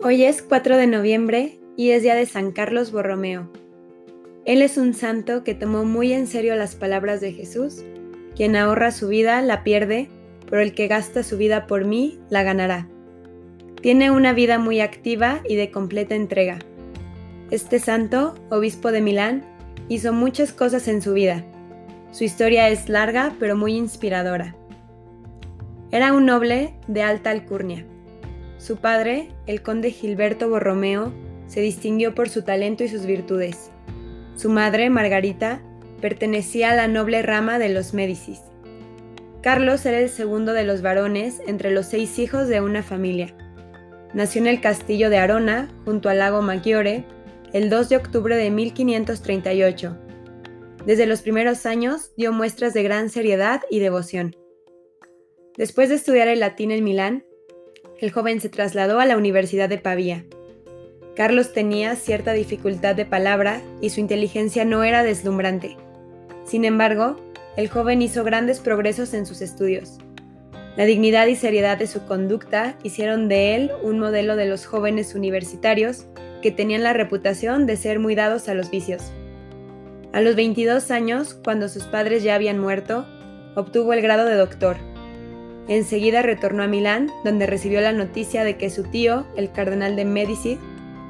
Hoy es 4 de noviembre y es día de San Carlos Borromeo. Él es un santo que tomó muy en serio las palabras de Jesús, quien ahorra su vida la pierde, pero el que gasta su vida por mí la ganará. Tiene una vida muy activa y de completa entrega. Este santo, obispo de Milán, hizo muchas cosas en su vida. Su historia es larga pero muy inspiradora. Era un noble de alta alcurnia su padre, el conde Gilberto Borromeo, se distinguió por su talento y sus virtudes. Su madre, Margarita, pertenecía a la noble rama de los Médicis. Carlos era el segundo de los varones entre los seis hijos de una familia. Nació en el castillo de Arona, junto al lago Maggiore, el 2 de octubre de 1538. Desde los primeros años dio muestras de gran seriedad y devoción. Después de estudiar el latín en Milán, el joven se trasladó a la Universidad de Pavía. Carlos tenía cierta dificultad de palabra y su inteligencia no era deslumbrante. Sin embargo, el joven hizo grandes progresos en sus estudios. La dignidad y seriedad de su conducta hicieron de él un modelo de los jóvenes universitarios que tenían la reputación de ser muy dados a los vicios. A los 22 años, cuando sus padres ya habían muerto, obtuvo el grado de doctor Enseguida retornó a Milán, donde recibió la noticia de que su tío, el cardenal de Medici,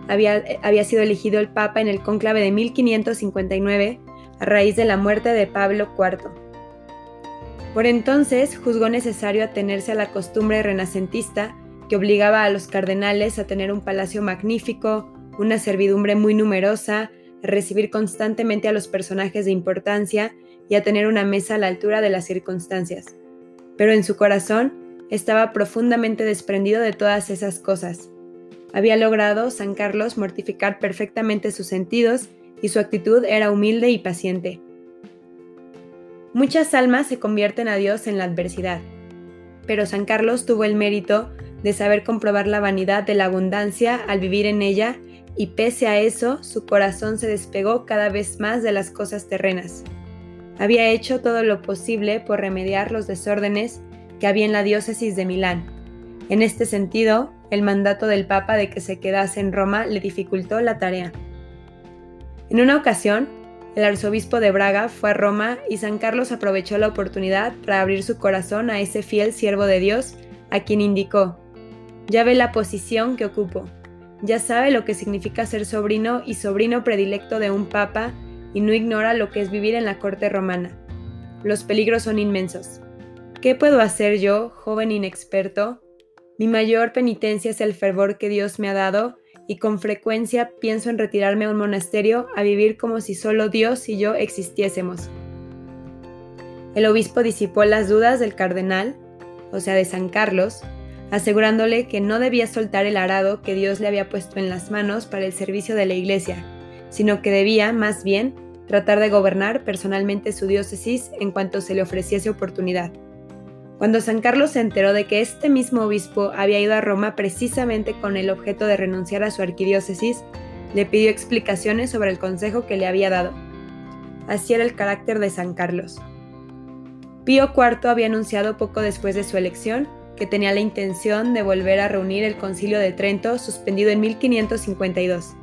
había, había, sido elegido el Papa en el cónclave de 1559 a raíz de la muerte de Pablo IV. Por entonces juzgó necesario atenerse a la costumbre renacentista que obligaba a los cardenales a tener un palacio magnífico, una servidumbre muy numerosa, a recibir constantemente a los personajes de importancia y a tener una mesa a la altura de las circunstancias pero en su corazón estaba profundamente desprendido de todas esas cosas. Había logrado San Carlos mortificar perfectamente sus sentidos y su actitud era humilde y paciente. Muchas almas se convierten a Dios en la adversidad, pero San Carlos tuvo el mérito de saber comprobar la vanidad de la abundancia al vivir en ella y pese a eso su corazón se despegó cada vez más de las cosas terrenas había hecho todo lo posible por remediar los desórdenes que había en la diócesis de Milán. En este sentido, el mandato del Papa de que se quedase en Roma le dificultó la tarea. En una ocasión, el arzobispo de Braga fue a Roma y San Carlos aprovechó la oportunidad para abrir su corazón a ese fiel siervo de Dios, a quien indicó, ya ve la posición que ocupo, ya sabe lo que significa ser sobrino y sobrino predilecto de un papa y no ignora lo que es vivir en la corte romana. Los peligros son inmensos. ¿Qué puedo hacer yo, joven inexperto? Mi mayor penitencia es el fervor que Dios me ha dado y con frecuencia pienso en retirarme a un monasterio a vivir como si solo Dios y yo existiésemos. El obispo disipó las dudas del cardenal, o sea, de San Carlos, asegurándole que no debía soltar el arado que Dios le había puesto en las manos para el servicio de la iglesia, sino que debía, más bien, tratar de gobernar personalmente su diócesis en cuanto se le ofreciese oportunidad. Cuando San Carlos se enteró de que este mismo obispo había ido a Roma precisamente con el objeto de renunciar a su arquidiócesis, le pidió explicaciones sobre el consejo que le había dado. Así era el carácter de San Carlos. Pío IV había anunciado poco después de su elección que tenía la intención de volver a reunir el concilio de Trento suspendido en 1552.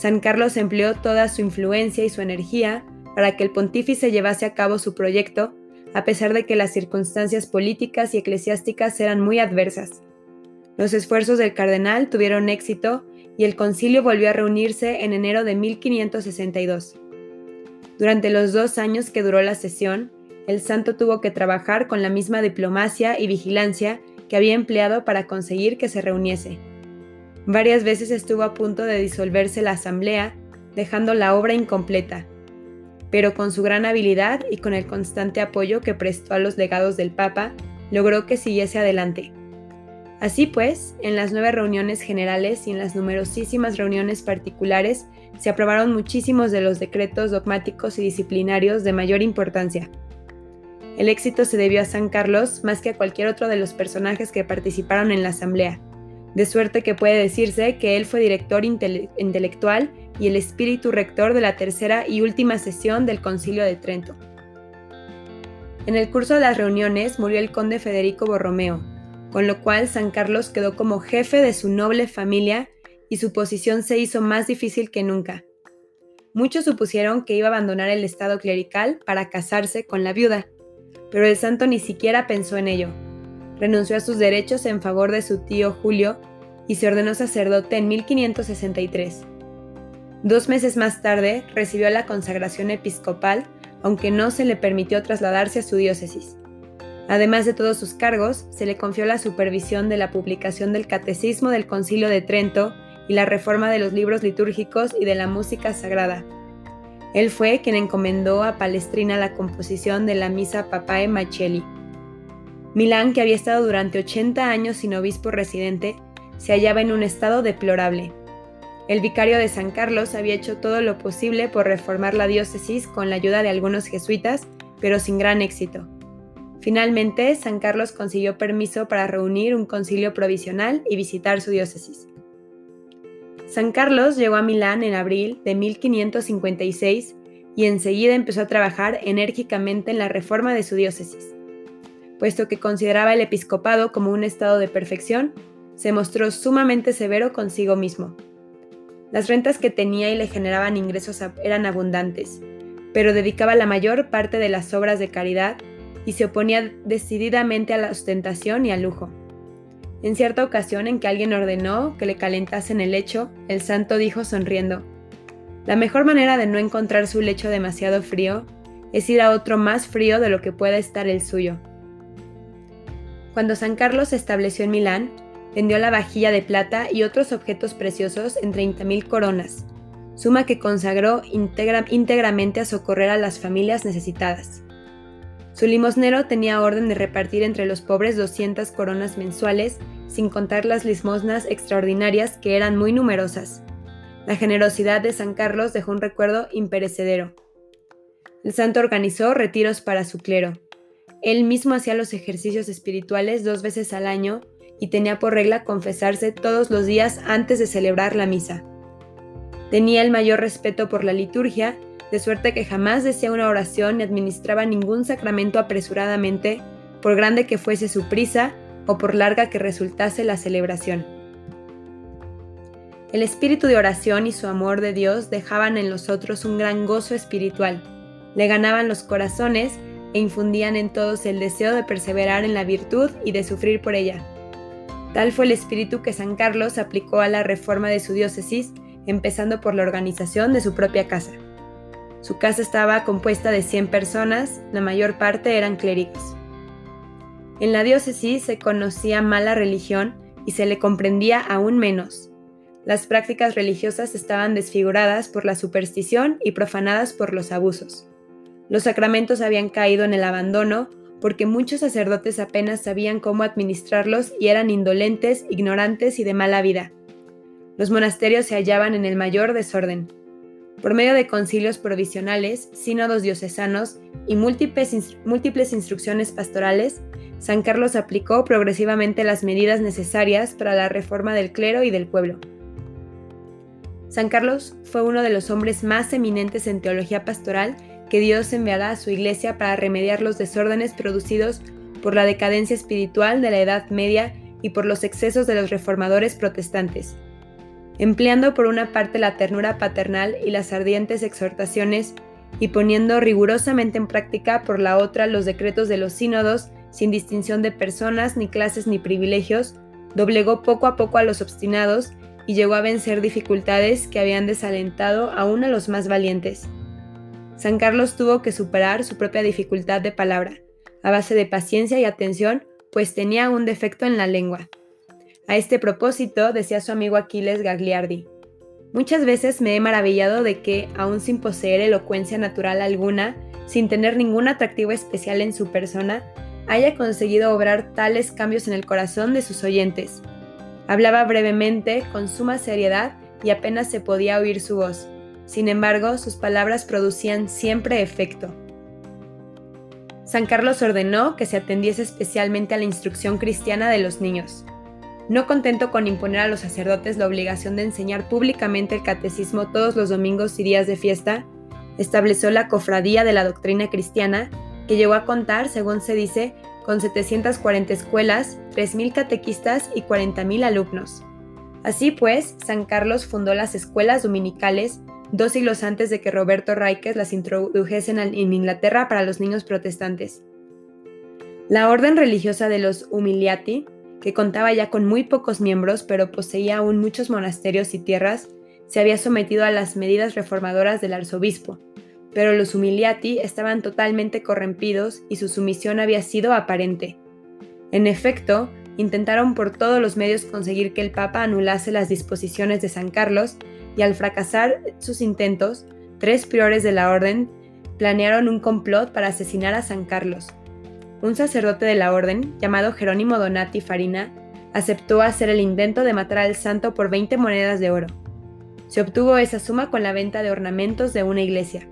San Carlos empleó toda su influencia y su energía para que el pontífice llevase a cabo su proyecto, a pesar de que las circunstancias políticas y eclesiásticas eran muy adversas. Los esfuerzos del cardenal tuvieron éxito y el concilio volvió a reunirse en enero de 1562. Durante los dos años que duró la sesión, el santo tuvo que trabajar con la misma diplomacia y vigilancia que había empleado para conseguir que se reuniese. Varias veces estuvo a punto de disolverse la asamblea, dejando la obra incompleta, pero con su gran habilidad y con el constante apoyo que prestó a los legados del Papa, logró que siguiese adelante. Así pues, en las nueve reuniones generales y en las numerosísimas reuniones particulares se aprobaron muchísimos de los decretos dogmáticos y disciplinarios de mayor importancia. El éxito se debió a San Carlos más que a cualquier otro de los personajes que participaron en la asamblea de suerte que puede decirse que él fue director intelectual y el espíritu rector de la tercera y última sesión del Concilio de Trento. En el curso de las reuniones murió el conde Federico Borromeo, con lo cual San Carlos quedó como jefe de su noble familia y su posición se hizo más difícil que nunca. Muchos supusieron que iba a abandonar el estado clerical para casarse con la viuda, pero el santo ni siquiera pensó en ello. Renunció a sus derechos en favor de su tío Julio y se ordenó sacerdote en 1563. Dos meses más tarde recibió la consagración episcopal, aunque no se le permitió trasladarse a su diócesis. Además de todos sus cargos, se le confió la supervisión de la publicación del Catecismo del Concilio de Trento y la reforma de los libros litúrgicos y de la música sagrada. Él fue quien encomendó a Palestrina la composición de la Misa Papae Macelli. Milán, que había estado durante 80 años sin obispo residente, se hallaba en un estado deplorable. El vicario de San Carlos había hecho todo lo posible por reformar la diócesis con la ayuda de algunos jesuitas, pero sin gran éxito. Finalmente, San Carlos consiguió permiso para reunir un concilio provisional y visitar su diócesis. San Carlos llegó a Milán en abril de 1556 y enseguida empezó a trabajar enérgicamente en la reforma de su diócesis. Puesto que consideraba el episcopado como un estado de perfección, se mostró sumamente severo consigo mismo. Las rentas que tenía y le generaban ingresos eran abundantes, pero dedicaba la mayor parte de las obras de caridad y se oponía decididamente a la ostentación y al lujo. En cierta ocasión en que alguien ordenó que le calentasen el lecho, el santo dijo sonriendo, La mejor manera de no encontrar su lecho demasiado frío es ir a otro más frío de lo que pueda estar el suyo. Cuando San Carlos se estableció en Milán, vendió la vajilla de plata y otros objetos preciosos en 30.000 coronas, suma que consagró íntegramente a socorrer a las familias necesitadas. Su limosnero tenía orden de repartir entre los pobres 200 coronas mensuales, sin contar las limosnas extraordinarias que eran muy numerosas. La generosidad de San Carlos dejó un recuerdo imperecedero. El santo organizó retiros para su clero. Él mismo hacía los ejercicios espirituales dos veces al año y tenía por regla confesarse todos los días antes de celebrar la misa. Tenía el mayor respeto por la liturgia de suerte que jamás decía una oración ni administraba ningún sacramento apresuradamente, por grande que fuese su prisa o por larga que resultase la celebración. El espíritu de oración y su amor de Dios dejaban en los otros un gran gozo espiritual, le ganaban los corazones e infundían en todos el deseo de perseverar en la virtud y de sufrir por ella. Tal fue el espíritu que San Carlos aplicó a la reforma de su diócesis, empezando por la organización de su propia casa. Su casa estaba compuesta de 100 personas, la mayor parte eran clérigos. En la diócesis se conocía mala religión y se le comprendía aún menos. Las prácticas religiosas estaban desfiguradas por la superstición y profanadas por los abusos. Los sacramentos habían caído en el abandono porque muchos sacerdotes apenas sabían cómo administrarlos y eran indolentes, ignorantes y de mala vida. Los monasterios se hallaban en el mayor desorden. Por medio de concilios provisionales, sínodos diocesanos y múltiples, múltiples instrucciones pastorales, San Carlos aplicó progresivamente las medidas necesarias para la reforma del clero y del pueblo. San Carlos fue uno de los hombres más eminentes en teología pastoral que Dios enviará a su iglesia para remediar los desórdenes producidos por la decadencia espiritual de la Edad Media y por los excesos de los reformadores protestantes empleando por una parte la ternura paternal y las ardientes exhortaciones, y poniendo rigurosamente en práctica por la otra los decretos de los sínodos, sin distinción de personas, ni clases, ni privilegios, doblegó poco a poco a los obstinados y llegó a vencer dificultades que habían desalentado aún a los más valientes. San Carlos tuvo que superar su propia dificultad de palabra, a base de paciencia y atención, pues tenía un defecto en la lengua. A este propósito, decía su amigo Aquiles Gagliardi, muchas veces me he maravillado de que, aun sin poseer elocuencia natural alguna, sin tener ningún atractivo especial en su persona, haya conseguido obrar tales cambios en el corazón de sus oyentes. Hablaba brevemente, con suma seriedad, y apenas se podía oír su voz. Sin embargo, sus palabras producían siempre efecto. San Carlos ordenó que se atendiese especialmente a la instrucción cristiana de los niños. No contento con imponer a los sacerdotes la obligación de enseñar públicamente el catecismo todos los domingos y días de fiesta, estableció la Cofradía de la Doctrina Cristiana, que llegó a contar, según se dice, con 740 escuelas, 3.000 catequistas y 40.000 alumnos. Así pues, San Carlos fundó las escuelas dominicales dos siglos antes de que Roberto Ríquez las introdujesen en Inglaterra para los niños protestantes. La orden religiosa de los Humiliati, que contaba ya con muy pocos miembros pero poseía aún muchos monasterios y tierras, se había sometido a las medidas reformadoras del arzobispo, pero los Humiliati estaban totalmente corrompidos y su sumisión había sido aparente. En efecto, intentaron por todos los medios conseguir que el Papa anulase las disposiciones de San Carlos y al fracasar sus intentos, tres priores de la orden planearon un complot para asesinar a San Carlos. Un sacerdote de la orden, llamado Jerónimo Donati Farina, aceptó hacer el intento de matar al santo por 20 monedas de oro. Se obtuvo esa suma con la venta de ornamentos de una iglesia.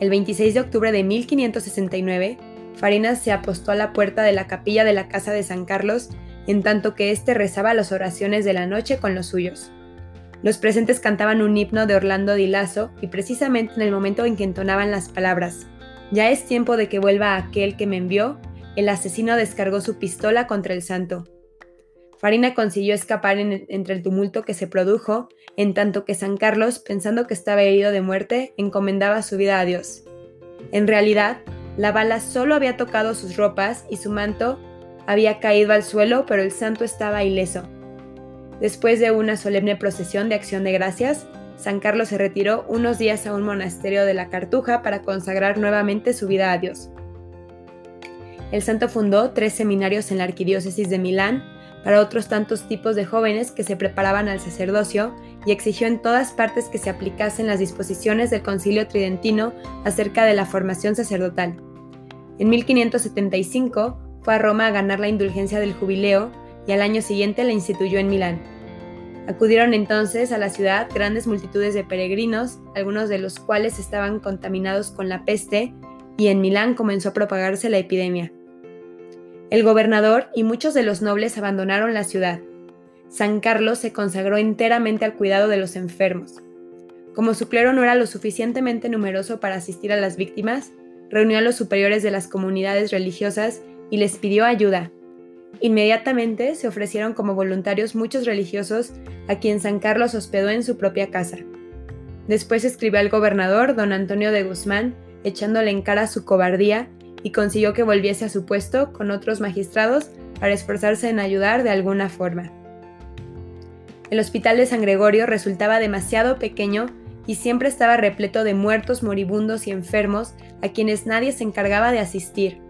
El 26 de octubre de 1569, Farinas se apostó a la puerta de la capilla de la casa de San Carlos, en tanto que éste rezaba las oraciones de la noche con los suyos. Los presentes cantaban un himno de Orlando Di Lasso y precisamente en el momento en que entonaban las palabras, Ya es tiempo de que vuelva aquel que me envió, el asesino descargó su pistola contra el santo. Farina consiguió escapar entre el tumulto que se produjo, en tanto que San Carlos, pensando que estaba herido de muerte, encomendaba su vida a Dios. En realidad, la bala solo había tocado sus ropas y su manto había caído al suelo, pero el santo estaba ileso. Después de una solemne procesión de acción de gracias, San Carlos se retiró unos días a un monasterio de la Cartuja para consagrar nuevamente su vida a Dios. El santo fundó tres seminarios en la arquidiócesis de Milán, para otros tantos tipos de jóvenes que se preparaban al sacerdocio y exigió en todas partes que se aplicasen las disposiciones del Concilio Tridentino acerca de la formación sacerdotal. En 1575 fue a Roma a ganar la indulgencia del jubileo y al año siguiente la instituyó en Milán. Acudieron entonces a la ciudad grandes multitudes de peregrinos, algunos de los cuales estaban contaminados con la peste, y en Milán comenzó a propagarse la epidemia. El gobernador y muchos de los nobles abandonaron la ciudad. San Carlos se consagró enteramente al cuidado de los enfermos. Como su clero no era lo suficientemente numeroso para asistir a las víctimas, reunió a los superiores de las comunidades religiosas y les pidió ayuda. Inmediatamente se ofrecieron como voluntarios muchos religiosos a quien San Carlos hospedó en su propia casa. Después escribió al gobernador, don Antonio de Guzmán, echándole en cara su cobardía y consiguió que volviese a su puesto con otros magistrados para esforzarse en ayudar de alguna forma. El hospital de San Gregorio resultaba demasiado pequeño y siempre estaba repleto de muertos, moribundos y enfermos a quienes nadie se encargaba de asistir.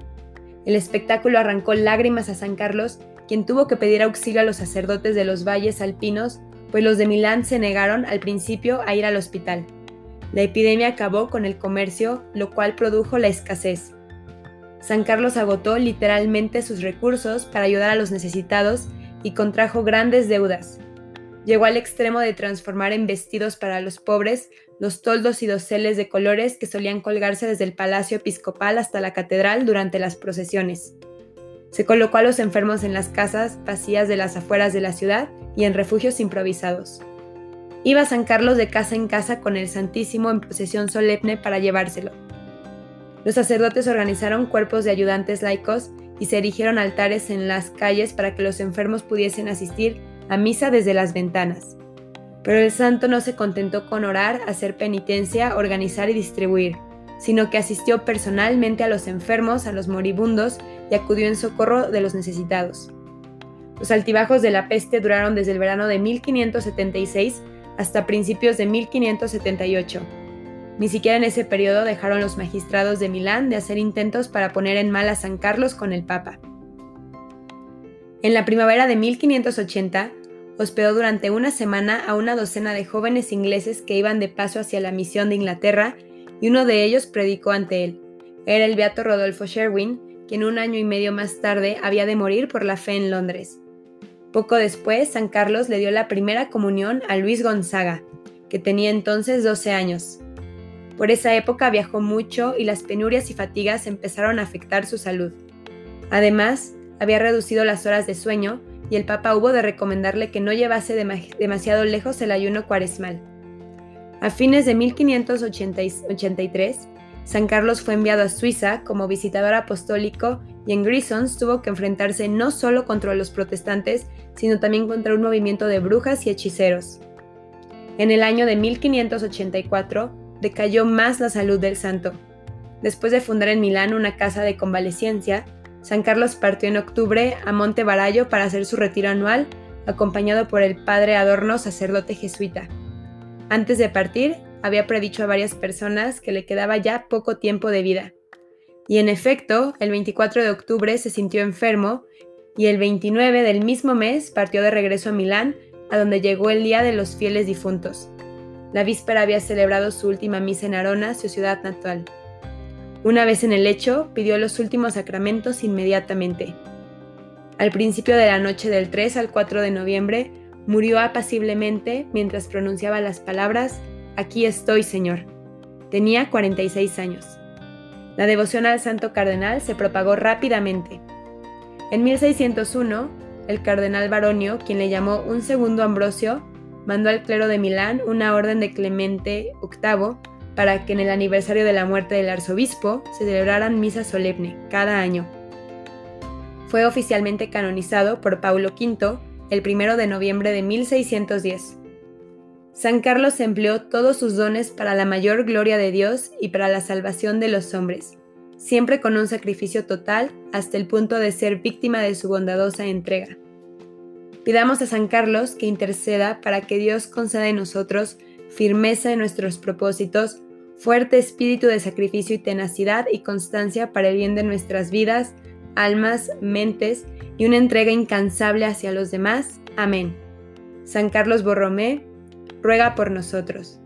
El espectáculo arrancó lágrimas a San Carlos, quien tuvo que pedir auxilio a los sacerdotes de los valles alpinos, pues los de Milán se negaron al principio a ir al hospital. La epidemia acabó con el comercio, lo cual produjo la escasez. San Carlos agotó literalmente sus recursos para ayudar a los necesitados y contrajo grandes deudas. Llegó al extremo de transformar en vestidos para los pobres los toldos y doseles de colores que solían colgarse desde el palacio episcopal hasta la catedral durante las procesiones. Se colocó a los enfermos en las casas vacías de las afueras de la ciudad y en refugios improvisados. Iba San Carlos de casa en casa con el Santísimo en procesión solemne para llevárselo. Los sacerdotes organizaron cuerpos de ayudantes laicos y se erigieron altares en las calles para que los enfermos pudiesen asistir a misa desde las ventanas. Pero el santo no se contentó con orar, hacer penitencia, organizar y distribuir, sino que asistió personalmente a los enfermos, a los moribundos y acudió en socorro de los necesitados. Los altibajos de la peste duraron desde el verano de 1576 hasta principios de 1578 ni siquiera en ese periodo dejaron los magistrados de Milán de hacer intentos para poner en mal a San Carlos con el Papa. En la primavera de 1580, hospedó durante una semana a una docena de jóvenes ingleses que iban de paso hacia la misión de Inglaterra y uno de ellos predicó ante él. Era el beato Rodolfo Sherwin, quien un año y medio más tarde había de morir por la fe en Londres. Poco después, San Carlos le dio la primera comunión a Luis Gonzaga, que tenía entonces 12 años. Por esa época viajó mucho y las penurias y fatigas empezaron a afectar su salud. Además, había reducido las horas de sueño y el Papa hubo de recomendarle que no llevase demasiado lejos el ayuno cuaresmal. A fines de 1583, San Carlos fue enviado a Suiza como visitador apostólico y en Grisons tuvo que enfrentarse no solo contra los protestantes, sino también contra un movimiento de brujas y hechiceros. En el año de 1584 decayó más la salud del santo. Después de fundar en Milán una casa de convalecencia, San Carlos partió en octubre a Monte Barallo para hacer su retiro anual, acompañado por el padre Adorno, sacerdote jesuita. Antes de partir, había predicho a varias personas que le quedaba ya poco tiempo de vida. Y en efecto, el 24 de octubre se sintió enfermo y el 29 del mismo mes partió de regreso a Milán, a donde llegó el Día de los Fieles Difuntos. La víspera había celebrado su última misa en Arona, su ciudad natal. Una vez en el lecho, pidió los últimos sacramentos inmediatamente. Al principio de la noche del 3 al 4 de noviembre, murió apaciblemente mientras pronunciaba las palabras Aquí estoy, Señor. Tenía 46 años. La devoción al santo cardenal se propagó rápidamente. En 1601, el cardenal Baronio, quien le llamó un segundo Ambrosio, mandó al clero de Milán una orden de Clemente VIII para que en el aniversario de la muerte del arzobispo se celebraran misa solemne cada año. Fue oficialmente canonizado por Paulo V el 1 de noviembre de 1610. San Carlos empleó todos sus dones para la mayor gloria de Dios y para la salvación de los hombres, siempre con un sacrificio total hasta el punto de ser víctima de su bondadosa entrega. Pidamos a San Carlos que interceda para que Dios conceda en nosotros firmeza en nuestros propósitos, fuerte espíritu de sacrificio y tenacidad y constancia para el bien de nuestras vidas, almas, mentes y una entrega incansable hacia los demás. Amén. San Carlos Borromé, ruega por nosotros.